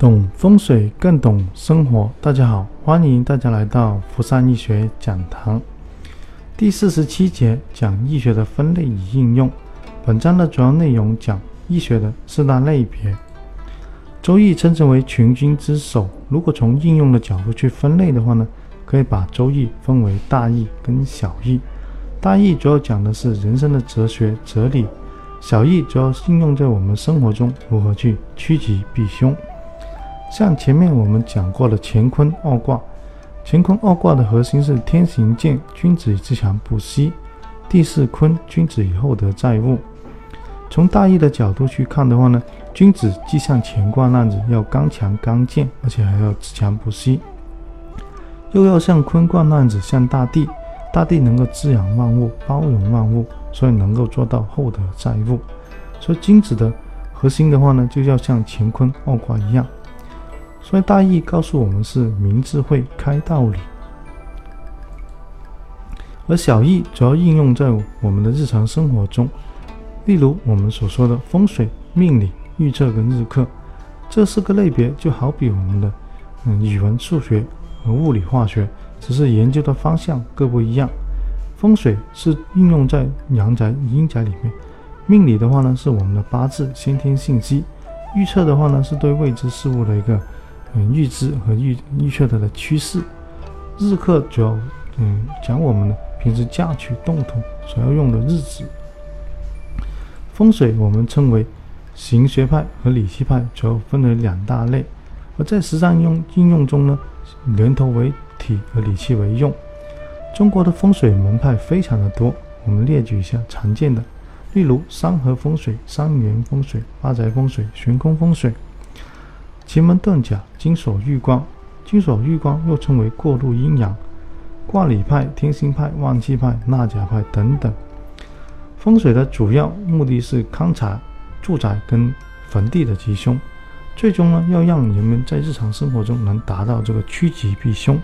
懂风水更懂生活，大家好，欢迎大家来到福山易学讲堂。第四十七节讲易学的分类与应用。本章的主要内容讲易学的四大类别。周易称之为群经之首。如果从应用的角度去分类的话呢，可以把周易分为大易跟小易。大易主要讲的是人生的哲学哲理，小易主要应用在我们生活中如何去趋吉避凶。像前面我们讲过的乾坤二卦，乾坤二卦的核心是天行健，君子以自强不息；地势坤，君子以厚德载物。从大义的角度去看的话呢，君子既像乾卦那样子要刚强刚健，而且还要自强不息；又要像坤卦那样子像大地，大地能够滋养万物，包容万物，所以能够做到厚德载物。所以君子的核心的话呢，就要像乾坤二卦一样。所以大意告诉我们是明智慧、开道理，而小义主要应用在我们的日常生活中，例如我们所说的风水、命理、预测跟日课，这四个类别就好比我们的嗯语文、数学和物理、化学，只是研究的方向各不一样。风水是应用在阳宅、阴宅里面，命理的话呢是我们的八字、先天信息，预测的话呢是对未知事物的一个。嗯，预知和预预测它的趋势。日课主要嗯讲我们的平时嫁娶动土所要用的日子。风水我们称为形学派和理气派，主要分为两大类。而在实战用应用中呢，人头为体和理气为用。中国的风水门派非常的多，我们列举一下常见的，例如山河风水、三元风水、八宅风水、悬空风水。奇门遁甲、金锁玉光，金锁玉光又称为过渡阴阳、卦理派、天星派、旺气派、纳甲派等等。风水的主要目的是勘察住宅跟坟地的吉凶，最终呢要让人们在日常生活中能达到这个趋吉避凶。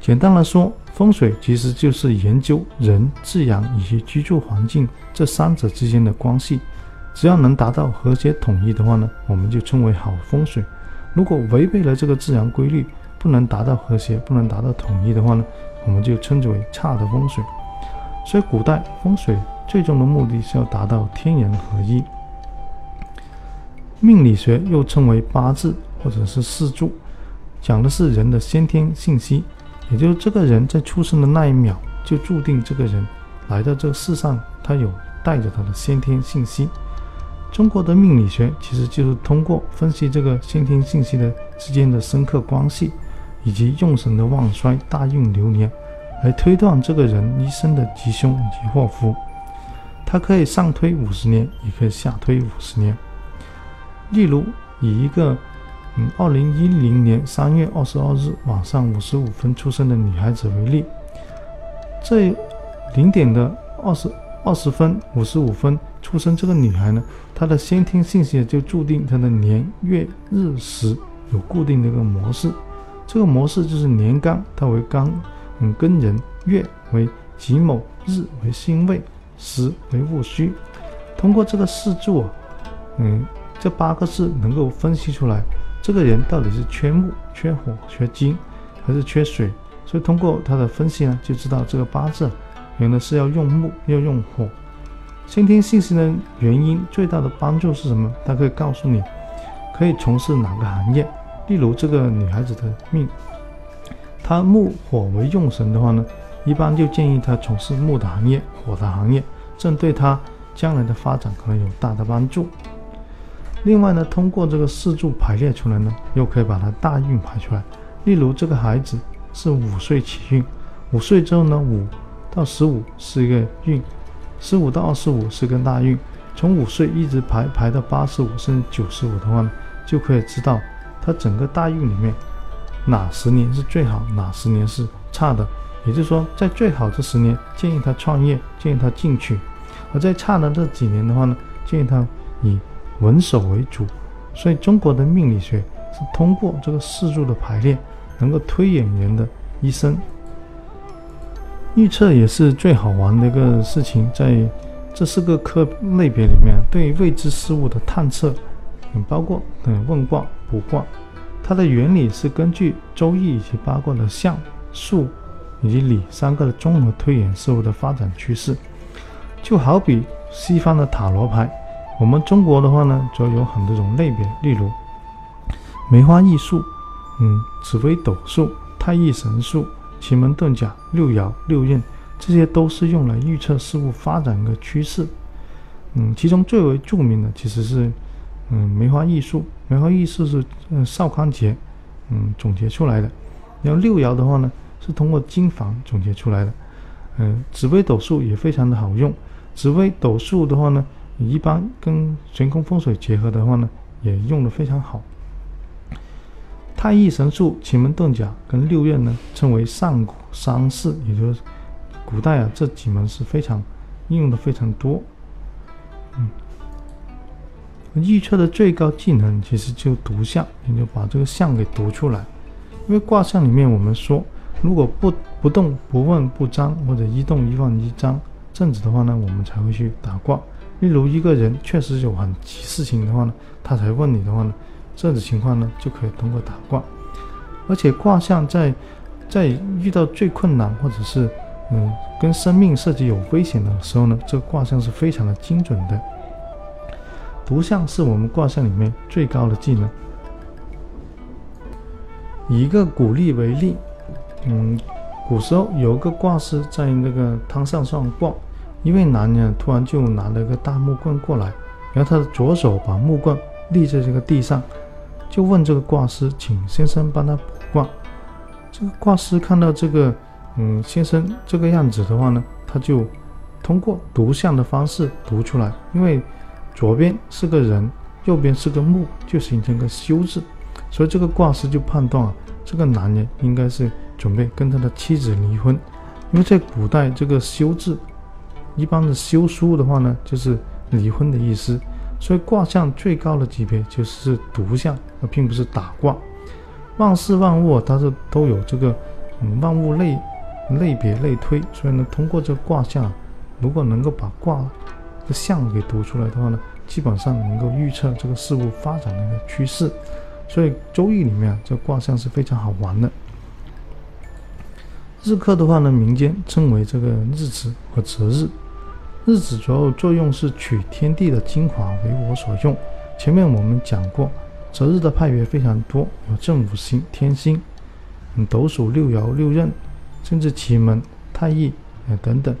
简单来说，风水其实就是研究人、自然以及居住环境这三者之间的关系。只要能达到和谐统一的话呢，我们就称为好风水。如果违背了这个自然规律，不能达到和谐，不能达到统一的话呢，我们就称之为差的风水。所以古代风水最终的目的是要达到天人合一。命理学又称为八字或者是四柱，讲的是人的先天信息，也就是这个人在出生的那一秒就注定这个人来到这个世上，他有带着他的先天信息。中国的命理学其实就是通过分析这个先天信息的之间的深刻关系，以及用神的旺衰、大运流年，来推断这个人一生的吉凶以及祸福。它可以上推五十年，也可以下推五十年。例如，以一个嗯，二零一零年三月二十二日晚上五十五分出生的女孩子为例，这零点的二十。二十分五十五分出生这个女孩呢，她的先天信息就注定她的年月日时有固定的一个模式，这个模式就是年干，它为干，嗯，庚壬；月为己卯；日为辛未；时为戊戌。通过这个四柱啊，嗯，这八个字能够分析出来，这个人到底是缺木、缺火、缺金，还是缺水。所以通过他的分析呢，就知道这个八字。原来是要用木，要用火。先天信息的原因最大的帮助是什么？它可以告诉你，可以从事哪个行业。例如这个女孩子的命，她木火为用神的话呢，一般就建议她从事木的行业、火的行业，这对她将来的发展可能有大的帮助。另外呢，通过这个四柱排列出来呢，又可以把它大运排出来。例如这个孩子是五岁起运，五岁之后呢，五。到十五是一个运，十五到二十五是个大运，从五岁一直排排到八十五甚至九十五的话呢，就可以知道他整个大运里面哪十年是最好，哪十年是差的。也就是说，在最好这十年建议他创业，建议他进取；而在差的这几年的话呢，建议他以稳守为主。所以中国的命理学是通过这个四柱的排列，能够推演人的一生。预测也是最好玩的一个事情，在这四个科类别里面，对未知事物的探测，嗯，包括嗯问卦、卜卦。它的原理是根据周易以及八卦的象、数以及理三个的综合推演事物的发展趋势。就好比西方的塔罗牌，我们中国的话呢，则有很多种类别，例如梅花易数、嗯，紫微斗数、太乙神数、奇门遁甲、六爻、六运，这些都是用来预测事物发展的趋势。嗯，其中最为著名的其实是。嗯，梅花易数，梅花易数是嗯邵康节嗯总结出来的。然后六爻的话呢，是通过经房总结出来的。嗯，紫微斗数也非常的好用。紫微斗数的话呢，一般跟玄空风水结合的话呢，也用的非常好。太乙神数、奇门遁甲跟六运呢，称为上古三式，也就是古代啊这几门是非常应用的非常多。嗯。预测的最高技能其实就读相，你就把这个相给读出来。因为卦象里面我们说，如果不不动不问不张，或者一动一问一张，这样子的话呢，我们才会去打卦。例如一个人确实有很急事情的话呢，他才问你的话呢，这种情况呢就可以通过打卦。而且卦象在在遇到最困难或者是嗯跟生命涉及有危险的时候呢，这个卦象是非常的精准的。读相是我们卦象里面最高的技能。以一个古例为例，嗯，古时候有个卦师在那个汤上上卦，一位男人突然就拿了一个大木棍过来，然后他的左手把木棍立在这个地上，就问这个卦师，请先生帮他卜卦。这个卦师看到这个，嗯，先生这个样子的话呢，他就通过读相的方式读出来，因为。左边是个人，右边是个木，就形成个休字，所以这个卦师就判断啊，这个男人应该是准备跟他的妻子离婚，因为在古代这个休字，一般的休书的话呢，就是离婚的意思，所以卦象最高的级别就是读象，而并不是打卦。万事万物它是都有这个嗯万物类类别类推，所以呢，通过这个卦象，如果能够把卦。这象给读出来的话呢，基本上能够预测这个事物发展的一个趋势，所以周易里面这卦象是非常好玩的。日课的话呢，民间称为这个日子和择日。日子主要作用是取天地的精华为我所用。前面我们讲过，择日的派别非常多，有正五星、天星、嗯斗数、六爻、六壬，甚至奇门、太乙呃等等。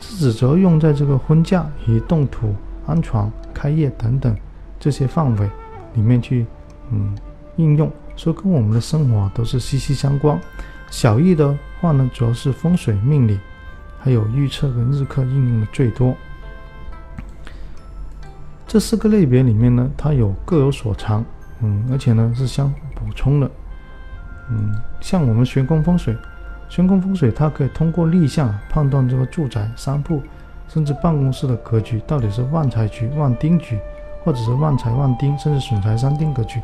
日子主要用在这个婚嫁与动土、安床、开业等等这些范围里面去，嗯，应用，所以跟我们的生活都是息息相关。小易的话呢，主要是风水命理，还有预测跟日课应用的最多。这四个类别里面呢，它有各有所长，嗯，而且呢是相互补充的，嗯，像我们玄空风水。悬空风水，它可以通过立项判断这个住宅、商铺，甚至办公室的格局到底是旺财局、旺丁局，或者是旺财旺丁，甚至损财伤丁格局。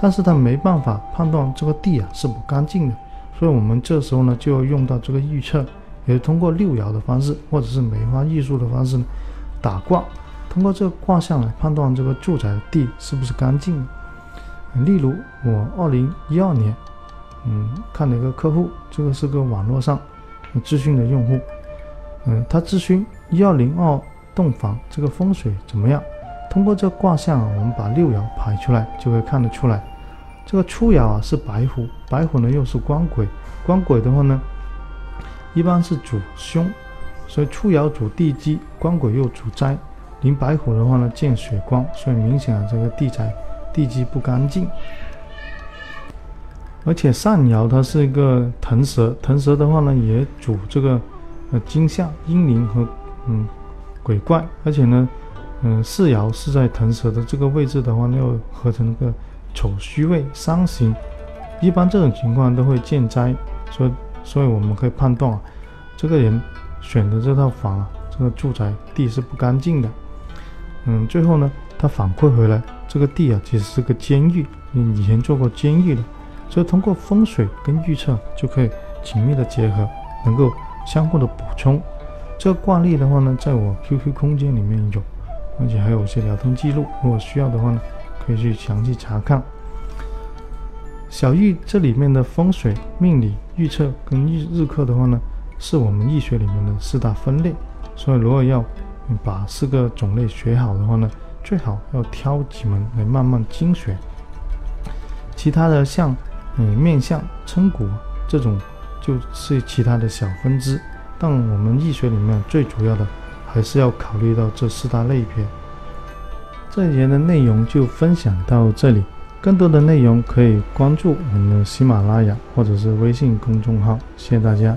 但是它没办法判断这个地啊是不干净的，所以我们这时候呢就要用到这个预测，也是通过六爻的方式，或者是梅花易数的方式呢打卦，通过这个卦象来判断这个住宅的地是不是干净的。例如我二零一二年。嗯，看了一个客户，这个是个网络上咨询的用户。嗯，他咨询幺零二栋房这个风水怎么样？通过这卦象啊，我们把六爻排出来，就会看得出来。这个初爻啊是白虎，白虎呢又是官鬼，官鬼的话呢，一般是主凶，所以初爻主地基，官鬼又主灾。临白虎的话呢，见血光，所以明显啊这个地宅地基不干净。而且上爻它是一个腾蛇，腾蛇的话呢，也主这个呃惊吓、阴灵和嗯鬼怪。而且呢，嗯四爻是在腾蛇的这个位置的话呢，又合成个丑戌未伤刑，一般这种情况都会见灾。所以，所以我们可以判断啊，这个人选的这套房啊，这个住宅地是不干净的。嗯，最后呢，他反馈回来，这个地啊其实是个监狱，你以前做过监狱的。所以通过风水跟预测就可以紧密的结合，能够相互的补充。这个挂历的话呢，在我 QQ 空间里面有，而且还有一些聊天记录。如果需要的话呢，可以去详细查看。小玉这里面的风水命理预测跟日日课的话呢，是我们易学里面的四大分类。所以如果要把四个种类学好的话呢，最好要挑几门来慢慢精学。其他的像嗯面相、称骨这种，就是其他的小分支。但我们易学里面最主要的，还是要考虑到这四大类别。这一节的内容就分享到这里。更多的内容可以关注我们的喜马拉雅或者是微信公众号，谢谢大家。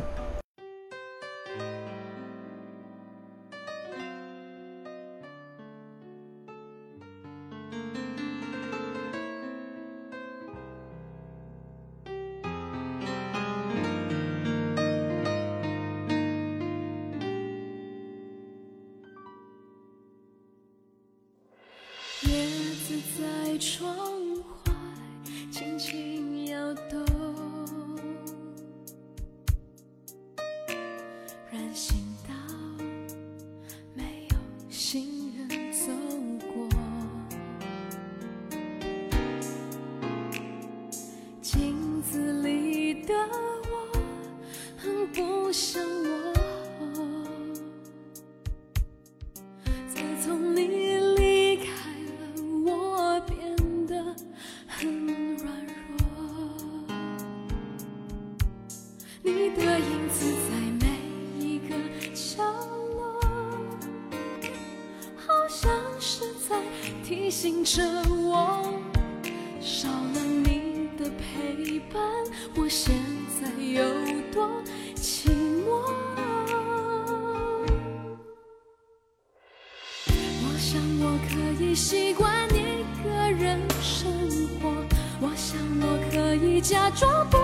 提醒着我，少了你的陪伴，我现在有多寂寞。我想我可以习惯一个人生活，我想我可以假装不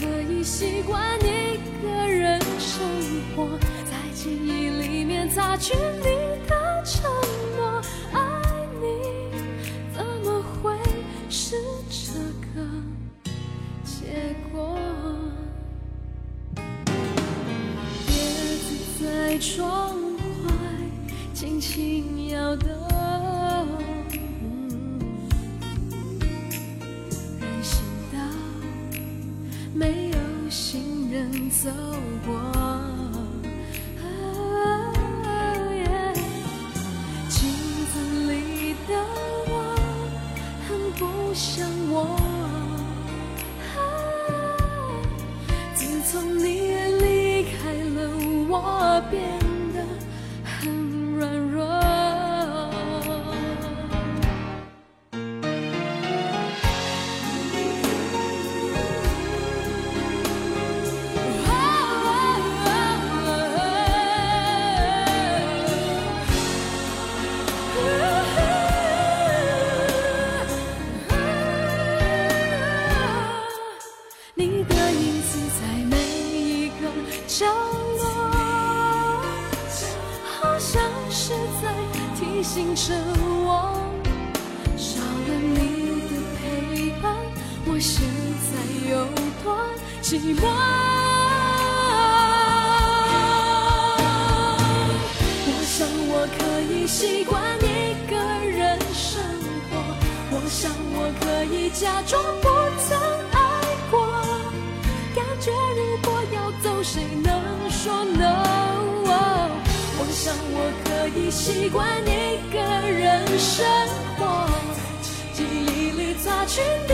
可以习惯一个人生活，在记忆里面。擦去你的承诺，爱你怎么会是这个结果？叶子在窗外轻轻摇动，走过。寂寞？我想我可以习惯一个人生活，我想我可以假装不曾爱过。感觉如果要走，谁能说 no？我想我可以习惯一个人生活，记忆里擦去你